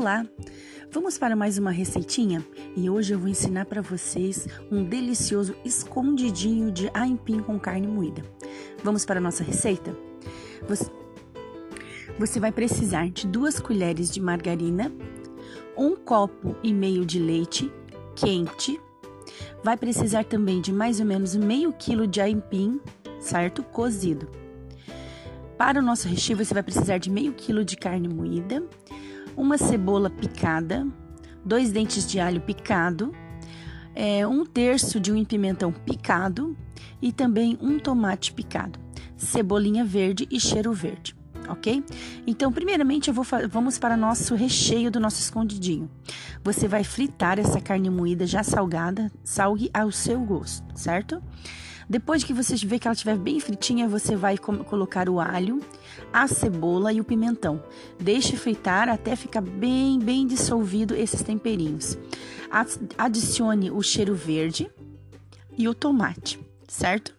Olá! Vamos para mais uma receitinha? E hoje eu vou ensinar para vocês um delicioso escondidinho de aipim com carne moída. Vamos para a nossa receita? Você, você vai precisar de duas colheres de margarina, um copo e meio de leite quente, vai precisar também de mais ou menos meio quilo de aipim, certo? Cozido. Para o nosso recheio, você vai precisar de meio quilo de carne moída, uma cebola picada, dois dentes de alho picado, é, um terço de um pimentão picado e também um tomate picado, cebolinha verde e cheiro verde, ok? Então, primeiramente, vou vamos para nosso recheio do nosso escondidinho. Você vai fritar essa carne moída já salgada, salgue ao seu gosto, certo? Depois que você ver que ela estiver bem fritinha, você vai colocar o alho, a cebola e o pimentão. Deixe fritar até ficar bem, bem dissolvido esses temperinhos. Adicione o cheiro verde e o tomate, certo?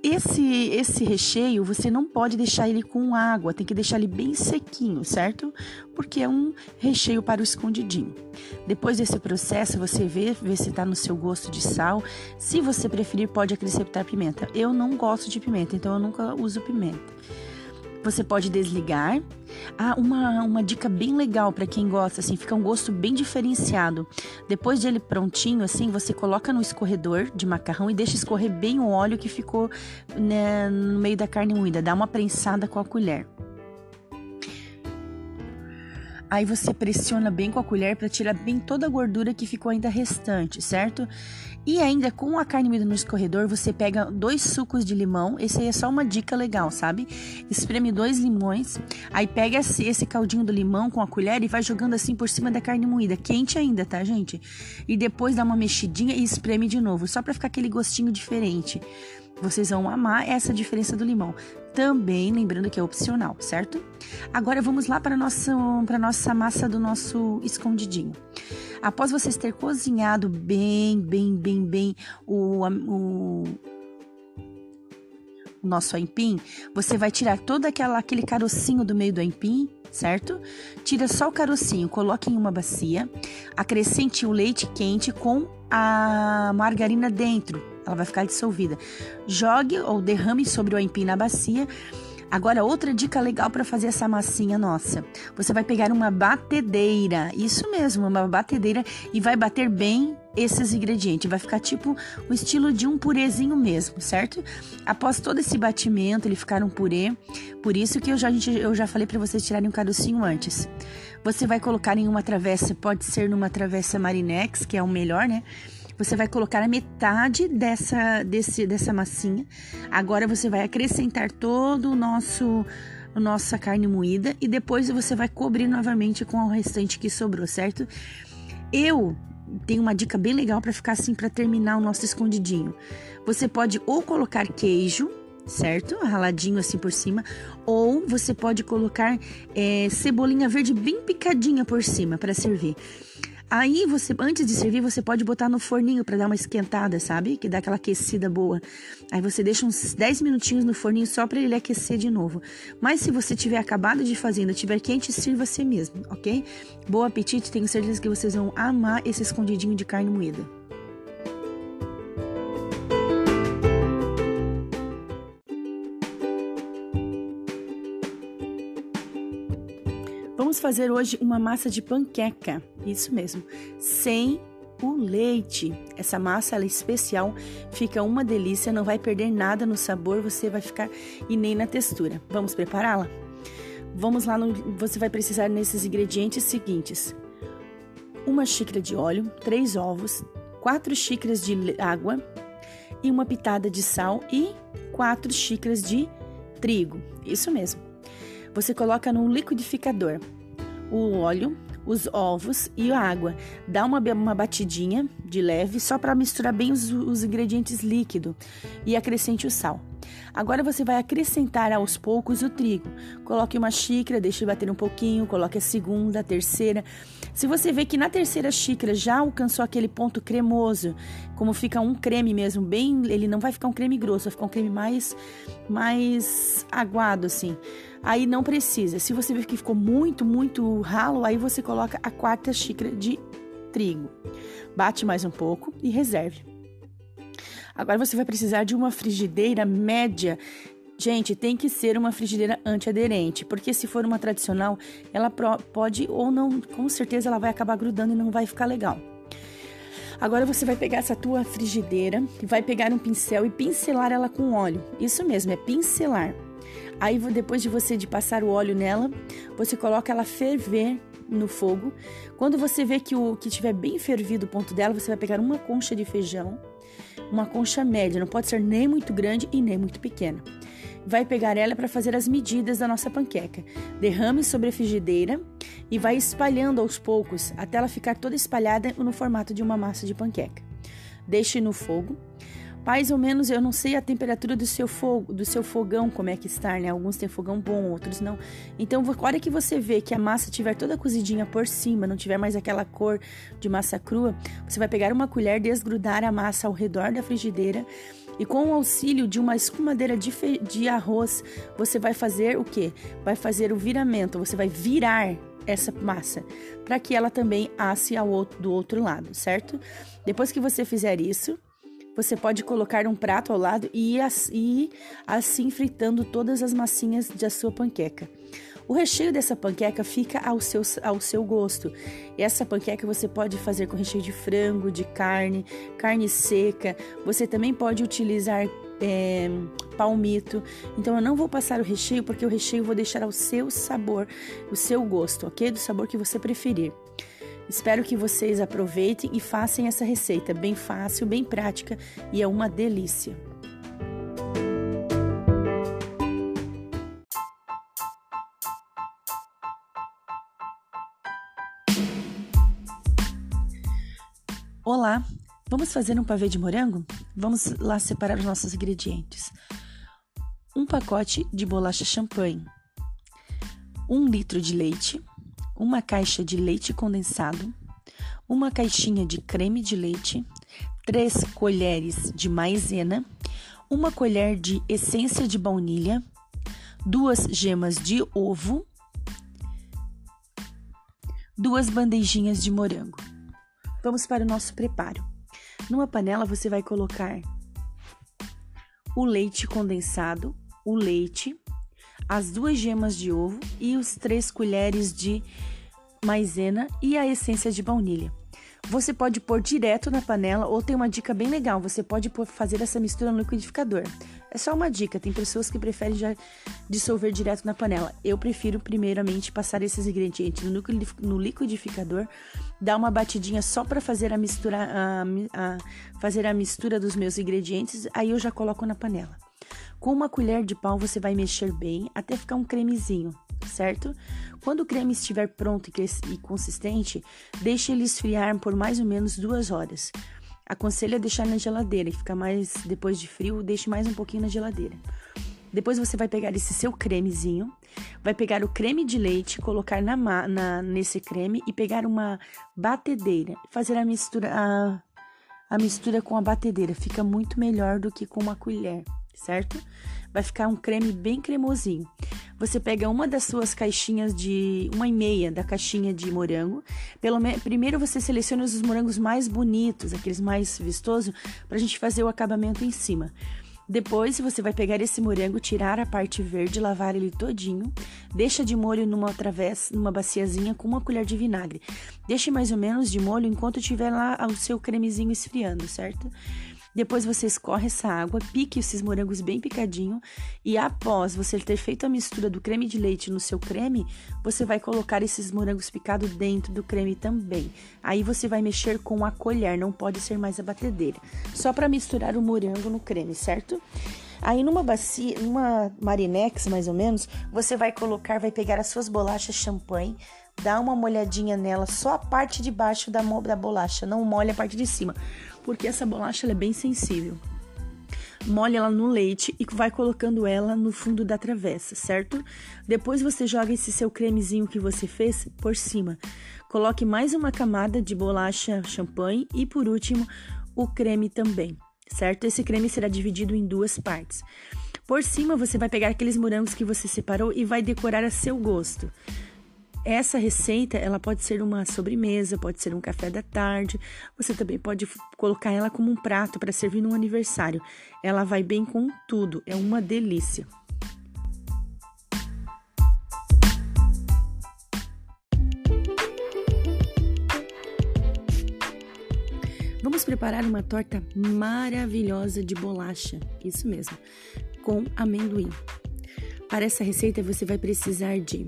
Esse, esse recheio você não pode deixar ele com água, tem que deixar ele bem sequinho, certo? Porque é um recheio para o escondidinho. Depois desse processo, você vê, vê se está no seu gosto de sal. Se você preferir, pode acrescentar pimenta. Eu não gosto de pimenta, então eu nunca uso pimenta. Você pode desligar. Ah, uma, uma dica bem legal para quem gosta, assim, fica um gosto bem diferenciado. Depois de ele prontinho, assim, você coloca no escorredor de macarrão e deixa escorrer bem o óleo que ficou né, no meio da carne moída. Dá uma prensada com a colher. Aí você pressiona bem com a colher para tirar bem toda a gordura que ficou ainda restante, certo? E ainda com a carne moída no escorredor, você pega dois sucos de limão. Esse aí é só uma dica legal, sabe? Espreme dois limões, aí pega esse, esse caldinho do limão com a colher e vai jogando assim por cima da carne moída, quente ainda, tá, gente? E depois dá uma mexidinha e espreme de novo, só para ficar aquele gostinho diferente. Vocês vão amar essa diferença do limão. Também lembrando que é opcional, certo? Agora vamos lá para a nossa, para nossa massa do nosso escondidinho. Após vocês ter cozinhado bem, bem, bem, bem o, o, o nosso aipim, você vai tirar todo aquela, aquele carocinho do meio do aipim, certo? Tira só o carocinho, coloque em uma bacia, acrescente o leite quente com a margarina dentro, ela vai ficar dissolvida. Jogue ou derrame sobre o aipim na bacia. Agora, outra dica legal para fazer essa massinha nossa. Você vai pegar uma batedeira, isso mesmo, uma batedeira, e vai bater bem esses ingredientes. Vai ficar tipo o estilo de um purezinho mesmo, certo? Após todo esse batimento, ele ficar um purê. Por isso que eu já, eu já falei para vocês tirarem um carocinho antes. Você vai colocar em uma travessa, pode ser numa travessa Marinex, que é o melhor, né? Você vai colocar a metade dessa, desse, dessa massinha. Agora você vai acrescentar todo o nosso a nossa carne moída e depois você vai cobrir novamente com o restante que sobrou, certo? Eu tenho uma dica bem legal para ficar assim para terminar o nosso escondidinho. Você pode ou colocar queijo, certo? Raladinho assim por cima, ou você pode colocar é, cebolinha verde bem picadinha por cima para servir. Aí você, antes de servir, você pode botar no forninho para dar uma esquentada, sabe? Que dá aquela aquecida boa. Aí você deixa uns 10 minutinhos no forninho só para ele aquecer de novo. Mas se você tiver acabado de fazer, ainda tiver quente, sirva você mesmo, ok? Bom apetite, tenho certeza que vocês vão amar esse escondidinho de carne moída. Vamos fazer hoje uma massa de panqueca, isso mesmo, sem o leite. Essa massa é especial, fica uma delícia, não vai perder nada no sabor, você vai ficar e nem na textura. Vamos prepará-la? Vamos lá, no, você vai precisar nesses ingredientes seguintes: uma xícara de óleo, três ovos, quatro xícaras de água e uma pitada de sal e quatro xícaras de trigo. Isso mesmo. Você coloca no liquidificador o óleo, os ovos e a água. Dá uma, uma batidinha de leve só para misturar bem os, os ingredientes líquidos e acrescente o sal. Agora você vai acrescentar aos poucos o trigo. Coloque uma xícara, deixe bater um pouquinho, coloque a segunda, a terceira. Se você vê que na terceira xícara já alcançou aquele ponto cremoso, como fica um creme mesmo, bem, ele não vai ficar um creme grosso, vai ficar um creme mais mais aguado assim. Aí não precisa. Se você vê que ficou muito, muito ralo, aí você coloca a quarta xícara de trigo. Bate mais um pouco e reserve. Agora você vai precisar de uma frigideira média. Gente, tem que ser uma frigideira antiaderente, porque se for uma tradicional, ela pode ou não, com certeza ela vai acabar grudando e não vai ficar legal. Agora você vai pegar essa tua frigideira vai pegar um pincel e pincelar ela com óleo. Isso mesmo, é pincelar. Aí depois de você de passar o óleo nela, você coloca ela ferver no fogo. Quando você vê que o que tiver bem fervido o ponto dela, você vai pegar uma concha de feijão uma concha média, não pode ser nem muito grande e nem muito pequena. Vai pegar ela para fazer as medidas da nossa panqueca. Derrame sobre a frigideira e vai espalhando aos poucos até ela ficar toda espalhada no formato de uma massa de panqueca. Deixe no fogo mais ou menos, eu não sei a temperatura do seu fogo, do seu fogão, como é que está, né? Alguns têm fogão bom, outros não. Então, a hora que você vê que a massa estiver toda cozidinha por cima, não tiver mais aquela cor de massa crua, você vai pegar uma colher, desgrudar a massa ao redor da frigideira e com o auxílio de uma escumadeira de, de arroz, você vai fazer o que? Vai fazer o viramento, você vai virar essa massa para que ela também asse ao outro, do outro lado, certo? Depois que você fizer isso, você pode colocar um prato ao lado e ir assim fritando todas as massinhas da sua panqueca. O recheio dessa panqueca fica ao seu, ao seu gosto. Essa panqueca você pode fazer com recheio de frango, de carne, carne seca. Você também pode utilizar é, palmito. Então eu não vou passar o recheio porque o recheio eu vou deixar ao seu sabor, o seu gosto, ok? Do sabor que você preferir. Espero que vocês aproveitem e façam essa receita bem fácil, bem prática e é uma delícia. Olá, vamos fazer um pavê de morango? Vamos lá separar os nossos ingredientes. Um pacote de bolacha champanhe, um litro de leite, uma caixa de leite condensado, uma caixinha de creme de leite, três colheres de maizena, uma colher de essência de baunilha, duas gemas de ovo, duas bandejinhas de morango. Vamos para o nosso preparo. Numa panela você vai colocar o leite condensado, o leite, as duas gemas de ovo e os três colheres de maisena e a essência de baunilha. Você pode pôr direto na panela ou tem uma dica bem legal, você pode fazer essa mistura no liquidificador. É só uma dica, tem pessoas que preferem já dissolver direto na panela. Eu prefiro primeiramente passar esses ingredientes no liquidificador, dar uma batidinha só para fazer a mistura a, a, fazer a mistura dos meus ingredientes, aí eu já coloco na panela. Com uma colher de pau você vai mexer bem até ficar um cremezinho certo? Quando o creme estiver pronto e consistente, deixe ele esfriar por mais ou menos duas horas. Aconselho a deixar na geladeira e ficar mais depois de frio, deixe mais um pouquinho na geladeira. Depois você vai pegar esse seu cremezinho, vai pegar o creme de leite, colocar na, na nesse creme e pegar uma batedeira, fazer a mistura a, a mistura com a batedeira. Fica muito melhor do que com uma colher, certo? Vai ficar um creme bem cremosinho você pega uma das suas caixinhas de uma e meia da caixinha de morango. Pelo primeiro você seleciona os morangos mais bonitos, aqueles mais vistosos, para a gente fazer o acabamento em cima. Depois você vai pegar esse morango, tirar a parte verde, lavar ele todinho, deixa de molho numa travessa, numa baciazinha com uma colher de vinagre. Deixe mais ou menos de molho enquanto tiver lá o seu cremezinho esfriando, certo? Depois você escorre essa água, pique esses morangos bem picadinho e após você ter feito a mistura do creme de leite no seu creme, você vai colocar esses morangos picados dentro do creme também. Aí você vai mexer com a colher, não pode ser mais a batedeira. Só para misturar o morango no creme, certo? Aí numa bacia, numa marinex mais ou menos, você vai colocar, vai pegar as suas bolachas champanhe, dá uma molhadinha nela, só a parte de baixo da, da bolacha, não molha a parte de cima porque essa bolacha é bem sensível. molha ela no leite e vai colocando ela no fundo da travessa, certo? Depois você joga esse seu cremezinho que você fez por cima. Coloque mais uma camada de bolacha champanhe e por último o creme também, certo? Esse creme será dividido em duas partes. Por cima você vai pegar aqueles morangos que você separou e vai decorar a seu gosto. Essa receita, ela pode ser uma sobremesa, pode ser um café da tarde. Você também pode colocar ela como um prato para servir no aniversário. Ela vai bem com tudo, é uma delícia. Vamos preparar uma torta maravilhosa de bolacha, isso mesmo, com amendoim. Para essa receita você vai precisar de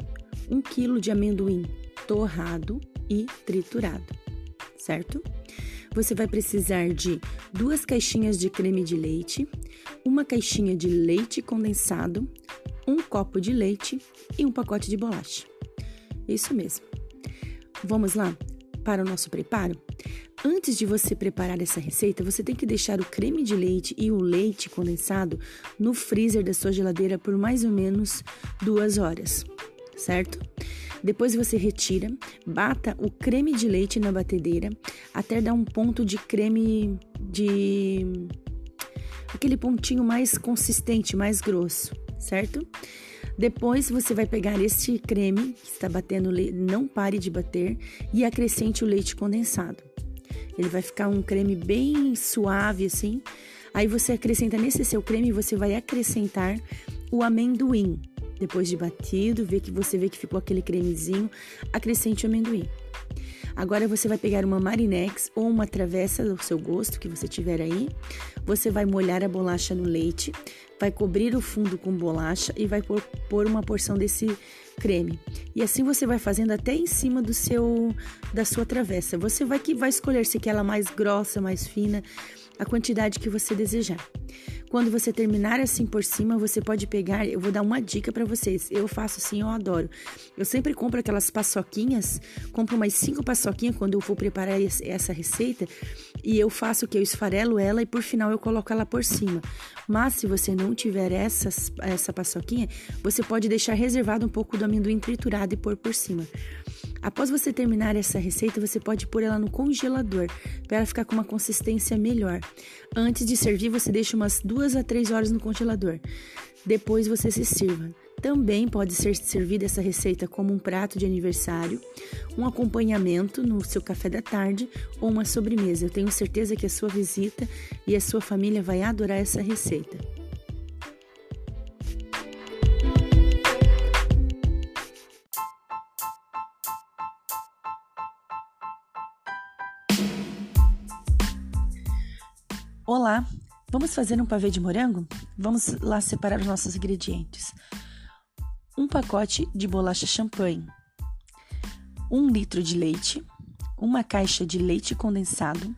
1 kg de amendoim torrado e triturado, certo? Você vai precisar de duas caixinhas de creme de leite, uma caixinha de leite condensado, um copo de leite e um pacote de bolacha. Isso mesmo. Vamos lá para o nosso preparo? Antes de você preparar essa receita, você tem que deixar o creme de leite e o leite condensado no freezer da sua geladeira por mais ou menos duas horas certo? Depois você retira, bata o creme de leite na batedeira até dar um ponto de creme de aquele pontinho mais consistente, mais grosso, certo? Depois você vai pegar este creme que está batendo, não pare de bater e acrescente o leite condensado. Ele vai ficar um creme bem suave assim. Aí você acrescenta nesse seu creme, você vai acrescentar o amendoim. Depois de batido, vê que você vê que ficou aquele cremezinho, acrescente o amendoim. Agora você vai pegar uma marinex ou uma travessa do seu gosto que você tiver aí. Você vai molhar a bolacha no leite, vai cobrir o fundo com bolacha e vai pôr, uma porção desse creme. E assim você vai fazendo até em cima do seu da sua travessa. Você vai que vai escolher se quer ela mais grossa, mais fina, a quantidade que você desejar. Quando você terminar assim por cima, você pode pegar. Eu vou dar uma dica para vocês. Eu faço assim, eu adoro. Eu sempre compro aquelas paçoquinhas, compro mais cinco paçoquinhas quando eu vou preparar essa receita. E eu faço o que? Eu esfarelo ela e por final eu coloco ela por cima. Mas se você não tiver essas, essa paçoquinha, você pode deixar reservado um pouco do amendoim triturado e pôr por cima. Após você terminar essa receita, você pode pôr ela no congelador para ela ficar com uma consistência melhor. Antes de servir, você deixa umas duas a três horas no congelador. Depois você se sirva. Também pode ser servida essa receita como um prato de aniversário, um acompanhamento no seu café da tarde ou uma sobremesa. Eu tenho certeza que a sua visita e a sua família vai adorar essa receita. Vamos fazer um pavê de morango? Vamos lá separar os nossos ingredientes. Um pacote de bolacha champanhe, um litro de leite, uma caixa de leite condensado,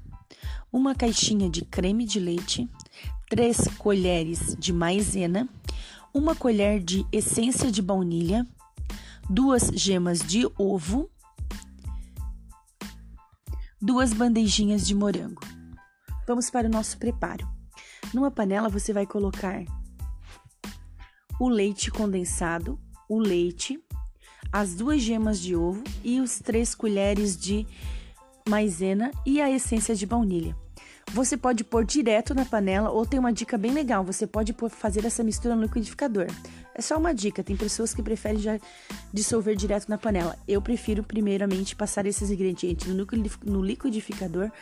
uma caixinha de creme de leite, três colheres de maizena, uma colher de essência de baunilha, duas gemas de ovo, duas bandejinhas de morango. Vamos para o nosso preparo. Numa panela você vai colocar o leite condensado, o leite, as duas gemas de ovo e os três colheres de maizena e a essência de baunilha. Você pode pôr direto na panela ou tem uma dica bem legal, você pode fazer essa mistura no liquidificador. É só uma dica, tem pessoas que preferem já dissolver direto na panela. Eu prefiro primeiramente passar esses ingredientes no liquidificador,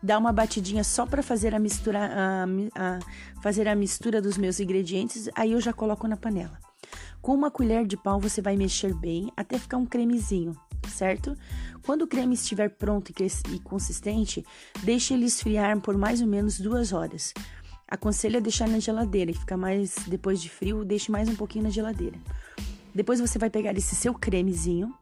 dar uma batidinha só para fazer a mistura, a, a, fazer a mistura dos meus ingredientes, aí eu já coloco na panela. Com uma colher de pau você vai mexer bem até ficar um cremezinho, certo? Quando o creme estiver pronto e consistente, deixe ele esfriar por mais ou menos duas horas. Aconselho a deixar na geladeira e ficar mais depois de frio, deixe mais um pouquinho na geladeira. Depois você vai pegar esse seu cremezinho,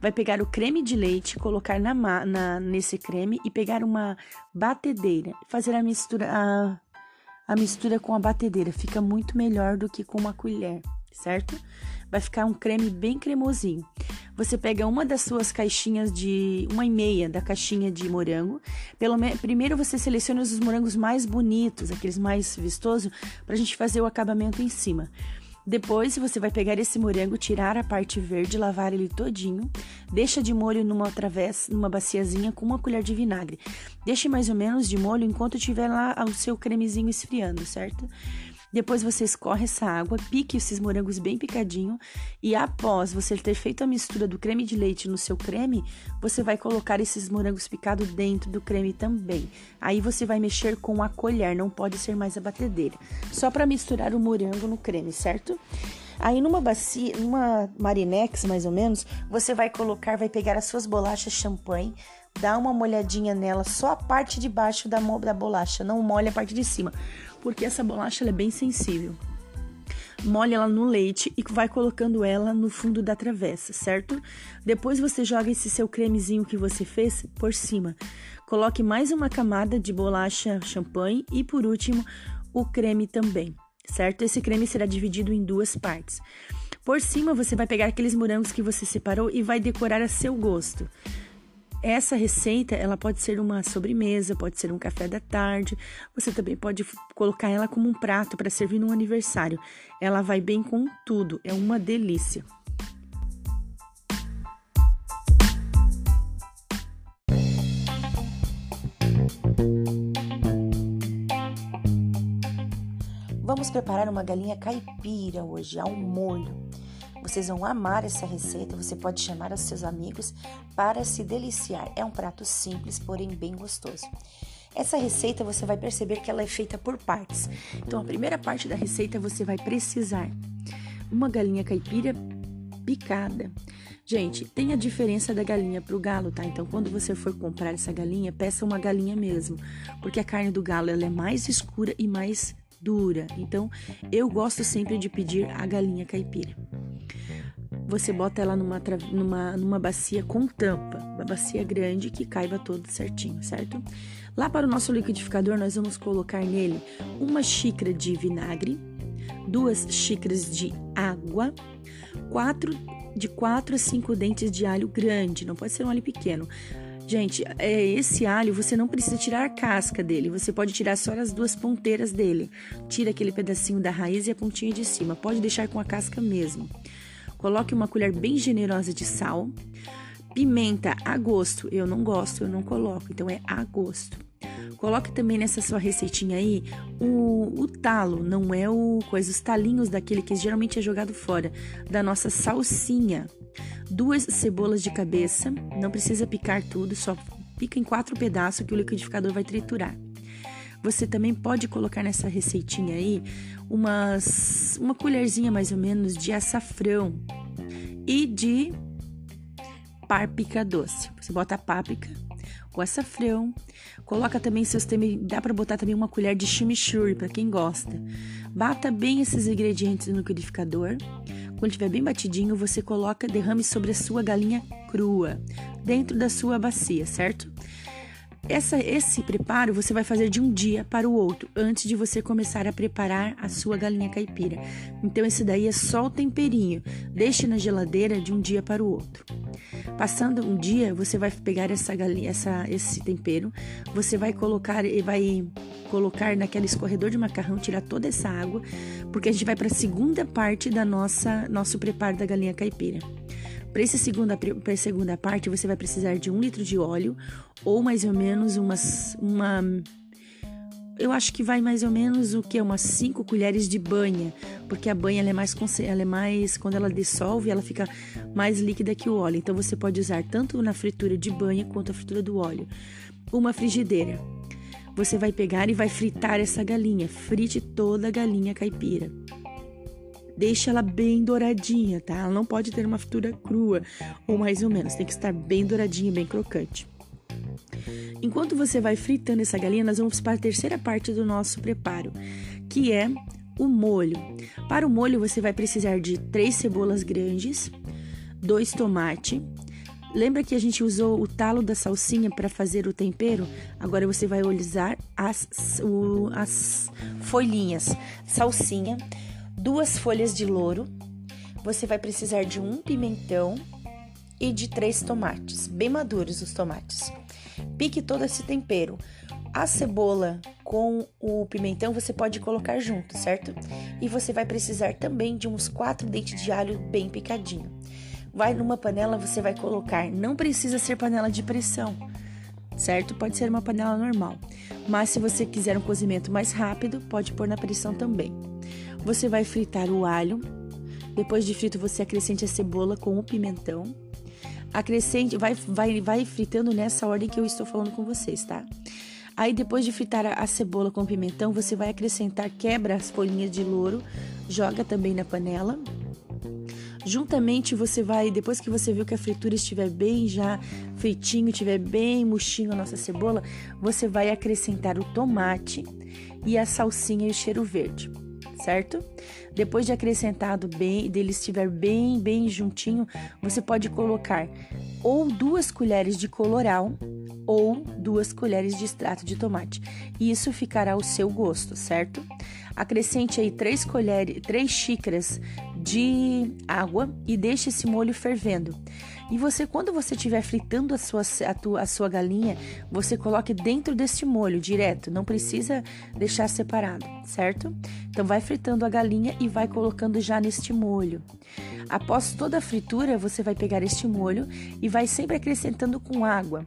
vai pegar o creme de leite, colocar na, na nesse creme e pegar uma batedeira, fazer a mistura a, a mistura com a batedeira, fica muito melhor do que com uma colher, certo? Vai ficar um creme bem cremosinho. Você pega uma das suas caixinhas de uma e meia da caixinha de morango. Pelo primeiro você seleciona os morangos mais bonitos, aqueles mais vistosos, para a gente fazer o acabamento em cima. Depois você vai pegar esse morango, tirar a parte verde, lavar ele todinho, deixa de molho numa travessa, numa baciazinha com uma colher de vinagre. Deixe mais ou menos de molho enquanto tiver lá o seu cremezinho esfriando, certo? Depois você escorre essa água, pique esses morangos bem picadinho e após você ter feito a mistura do creme de leite no seu creme, você vai colocar esses morangos picados dentro do creme também. Aí você vai mexer com a colher, não pode ser mais a batedeira. Só para misturar o morango no creme, certo? Aí numa bacia, numa marinex mais ou menos, você vai colocar, vai pegar as suas bolachas champanhe, dá uma molhadinha nela, só a parte de baixo da, da bolacha, não molha a parte de cima porque essa bolacha é bem sensível. Molhe ela no leite e vai colocando ela no fundo da travessa, certo? Depois você joga esse seu cremezinho que você fez por cima. Coloque mais uma camada de bolacha champanhe e por último o creme também, certo? Esse creme será dividido em duas partes. Por cima você vai pegar aqueles morangos que você separou e vai decorar a seu gosto. Essa receita, ela pode ser uma sobremesa, pode ser um café da tarde. Você também pode colocar ela como um prato para servir num aniversário. Ela vai bem com tudo, é uma delícia. Vamos preparar uma galinha caipira hoje ao molho. Vocês vão amar essa receita, você pode chamar os seus amigos para se deliciar. É um prato simples, porém bem gostoso. Essa receita você vai perceber que ela é feita por partes. Então, a primeira parte da receita você vai precisar uma galinha caipira picada. Gente, tem a diferença da galinha para o galo, tá? Então, quando você for comprar essa galinha, peça uma galinha mesmo, porque a carne do galo ela é mais escura e mais dura. Então, eu gosto sempre de pedir a galinha caipira você bota ela numa, numa, numa bacia com tampa, uma bacia grande que caiba todo certinho, certo? Lá para o nosso liquidificador, nós vamos colocar nele uma xícara de vinagre, duas xícaras de água, quatro de quatro a cinco dentes de alho grande, não pode ser um alho pequeno. Gente, é, esse alho você não precisa tirar a casca dele, você pode tirar só as duas ponteiras dele. Tira aquele pedacinho da raiz e a pontinha de cima, pode deixar com a casca mesmo. Coloque uma colher bem generosa de sal. Pimenta a gosto. Eu não gosto, eu não coloco, então é a gosto. Coloque também nessa sua receitinha aí o, o talo, não é o coisa, os talinhos daquele que geralmente é jogado fora, da nossa salsinha. Duas cebolas de cabeça, não precisa picar tudo, só pica em quatro pedaços que o liquidificador vai triturar. Você também pode colocar nessa receitinha aí umas, uma colherzinha mais ou menos de açafrão e de páprica doce. Você bota a páprica, o açafrão, coloca também seus dá para botar também uma colher de chimichurri para quem gosta. Bata bem esses ingredientes no liquidificador. Quando estiver bem batidinho, você coloca, derrame sobre a sua galinha crua, dentro da sua bacia, certo? Essa, esse preparo você vai fazer de um dia para o outro, antes de você começar a preparar a sua galinha caipira. Então, esse daí é só o temperinho. Deixe na geladeira de um dia para o outro. Passando um dia, você vai pegar essa galinha, essa, esse tempero, você vai colocar e vai colocar naquele escorredor de macarrão, tirar toda essa água, porque a gente vai para a segunda parte da nossa nosso preparo da galinha caipira. Para essa segunda, pra segunda parte, você vai precisar de um litro de óleo ou mais ou menos umas, uma. Eu acho que vai mais ou menos o que? Umas 5 colheres de banha, porque a banha ela é, mais, ela é mais. Quando ela dissolve, ela fica mais líquida que o óleo. Então você pode usar tanto na fritura de banha quanto a fritura do óleo. Uma frigideira. Você vai pegar e vai fritar essa galinha. Frite toda a galinha caipira. Deixa ela bem douradinha, tá? Ela não pode ter uma fritura crua, ou mais ou menos, tem que estar bem douradinha, bem crocante. Enquanto você vai fritando essa galinha, nós vamos para a terceira parte do nosso preparo, que é o molho. Para o molho, você vai precisar de três cebolas grandes, dois tomates. Lembra que a gente usou o talo da salsinha para fazer o tempero? Agora você vai olhar as, as folhinhas, salsinha, duas folhas de louro, você vai precisar de um pimentão, e de três tomates, bem maduros os tomates. Pique todo esse tempero. A cebola com o pimentão você pode colocar junto, certo? E você vai precisar também de uns quatro dentes de alho bem picadinho. Vai numa panela, você vai colocar, não precisa ser panela de pressão, certo? Pode ser uma panela normal. Mas se você quiser um cozimento mais rápido, pode pôr na pressão também. Você vai fritar o alho. Depois de frito, você acrescente a cebola com o pimentão. Acrescente, vai, vai, vai fritando nessa ordem que eu estou falando com vocês, tá? Aí depois de fritar a cebola com pimentão, você vai acrescentar, quebra as folhinhas de louro, joga também na panela. Juntamente você vai, depois que você viu que a fritura estiver bem já feitinho, estiver bem murchinho a nossa cebola, você vai acrescentar o tomate e a salsinha e o cheiro verde certo? Depois de acrescentado bem, dele estiver bem, bem juntinho, você pode colocar ou duas colheres de coloral ou duas colheres de extrato de tomate. Isso ficará ao seu gosto, certo? Acrescente aí três colheres, três xícaras de água e deixe esse molho fervendo. E você, quando você estiver fritando a sua, a, tua, a sua galinha, você coloque dentro deste molho direto, não precisa deixar separado, certo? Então vai fritando a galinha e vai colocando já neste molho. Após toda a fritura, você vai pegar este molho e vai sempre acrescentando com água.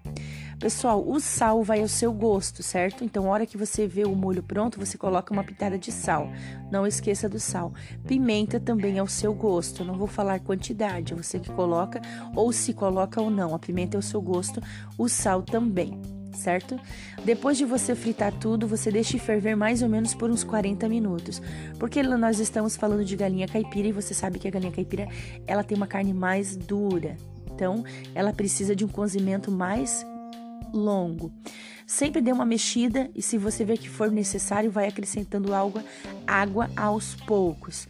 Pessoal, o sal vai ao seu gosto, certo? Então, hora que você vê o molho pronto, você coloca uma pitada de sal. Não esqueça do sal. Pimenta também é ao seu gosto. não vou falar quantidade, é você que coloca ou se coloca ou não. A pimenta é ao seu gosto, o sal também certo? Depois de você fritar tudo, você deixa ferver mais ou menos por uns 40 minutos. Porque nós estamos falando de galinha caipira e você sabe que a galinha caipira, ela tem uma carne mais dura. Então, ela precisa de um cozimento mais longo. Sempre dê uma mexida e se você ver que for necessário, vai acrescentando água, água aos poucos.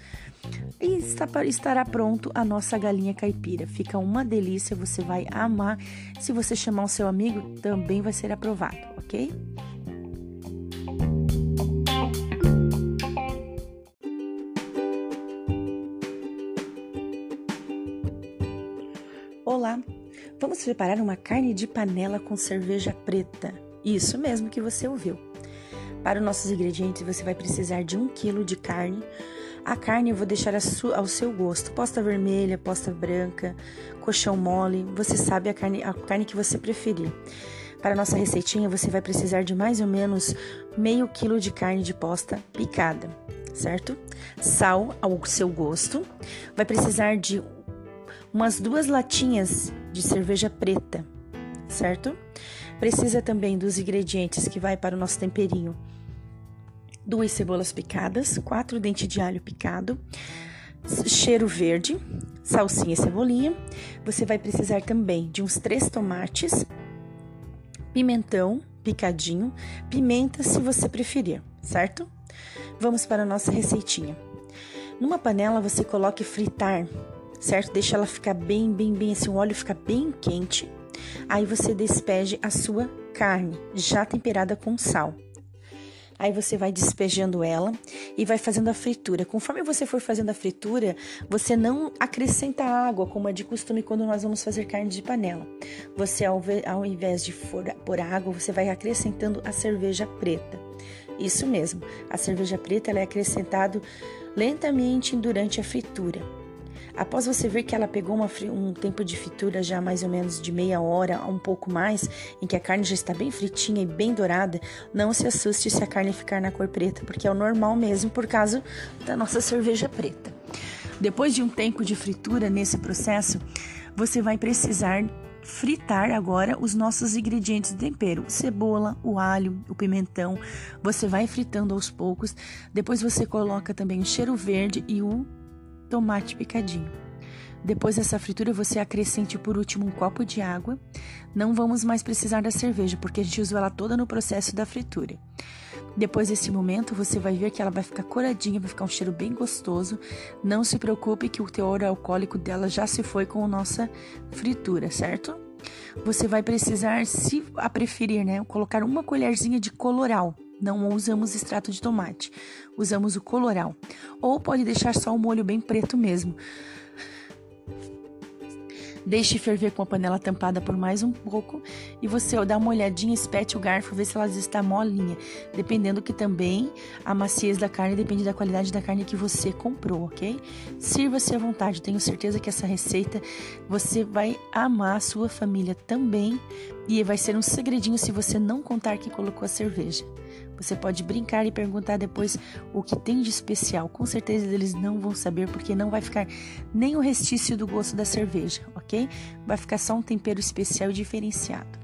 E estará pronto a nossa galinha caipira. Fica uma delícia, você vai amar. Se você chamar o seu amigo, também vai ser aprovado, ok? Olá, Vamos preparar uma carne de panela com cerveja preta. Isso mesmo que você ouviu. Para os nossos ingredientes, você vai precisar de um quilo de carne. A carne eu vou deixar ao seu gosto. Posta vermelha, posta branca, colchão mole. Você sabe a carne, a carne que você preferir. Para a nossa receitinha, você vai precisar de mais ou menos meio quilo de carne de posta picada, certo? Sal ao seu gosto. Vai precisar de umas duas latinhas de cerveja preta, certo? Precisa também dos ingredientes que vai para o nosso temperinho. Duas cebolas picadas, quatro dentes de alho picado, cheiro verde, salsinha e cebolinha. Você vai precisar também de uns três tomates, pimentão picadinho, pimenta se você preferir, certo? Vamos para a nossa receitinha. Numa panela você coloque fritar certo? Deixa ela ficar bem, bem, bem assim, o óleo fica bem quente. Aí você despeje a sua carne, já temperada com sal. Aí você vai despejando ela e vai fazendo a fritura. Conforme você for fazendo a fritura, você não acrescenta água, como é de costume quando nós vamos fazer carne de panela. Você, ao invés de pôr água, você vai acrescentando a cerveja preta. Isso mesmo, a cerveja preta é acrescentado lentamente durante a fritura. Após você ver que ela pegou uma, um tempo de fritura já mais ou menos de meia hora a um pouco mais, em que a carne já está bem fritinha e bem dourada, não se assuste se a carne ficar na cor preta, porque é o normal mesmo por causa da nossa cerveja preta. Depois de um tempo de fritura nesse processo, você vai precisar fritar agora os nossos ingredientes de tempero: cebola, o alho, o pimentão. Você vai fritando aos poucos. Depois você coloca também o cheiro verde e o tomate picadinho. Depois dessa fritura, você acrescente por último um copo de água. Não vamos mais precisar da cerveja, porque a gente usou ela toda no processo da fritura. Depois desse momento, você vai ver que ela vai ficar coradinha, vai ficar um cheiro bem gostoso. Não se preocupe que o teor alcoólico dela já se foi com a nossa fritura, certo? Você vai precisar, se a preferir, né, colocar uma colherzinha de coloral não usamos extrato de tomate, usamos o coloral. Ou pode deixar só o molho bem preto mesmo. Deixe ferver com a panela tampada por mais um pouco e você dá uma olhadinha, espete o garfo, vê se ela está molinha. Dependendo que também a maciez da carne depende da qualidade da carne que você comprou, ok? Sirva-se à vontade, tenho certeza que essa receita você vai amar a sua família também e vai ser um segredinho se você não contar que colocou a cerveja. Você pode brincar e perguntar depois o que tem de especial. Com certeza eles não vão saber porque não vai ficar nem o restício do gosto da cerveja, ok? Vai ficar só um tempero especial e diferenciado.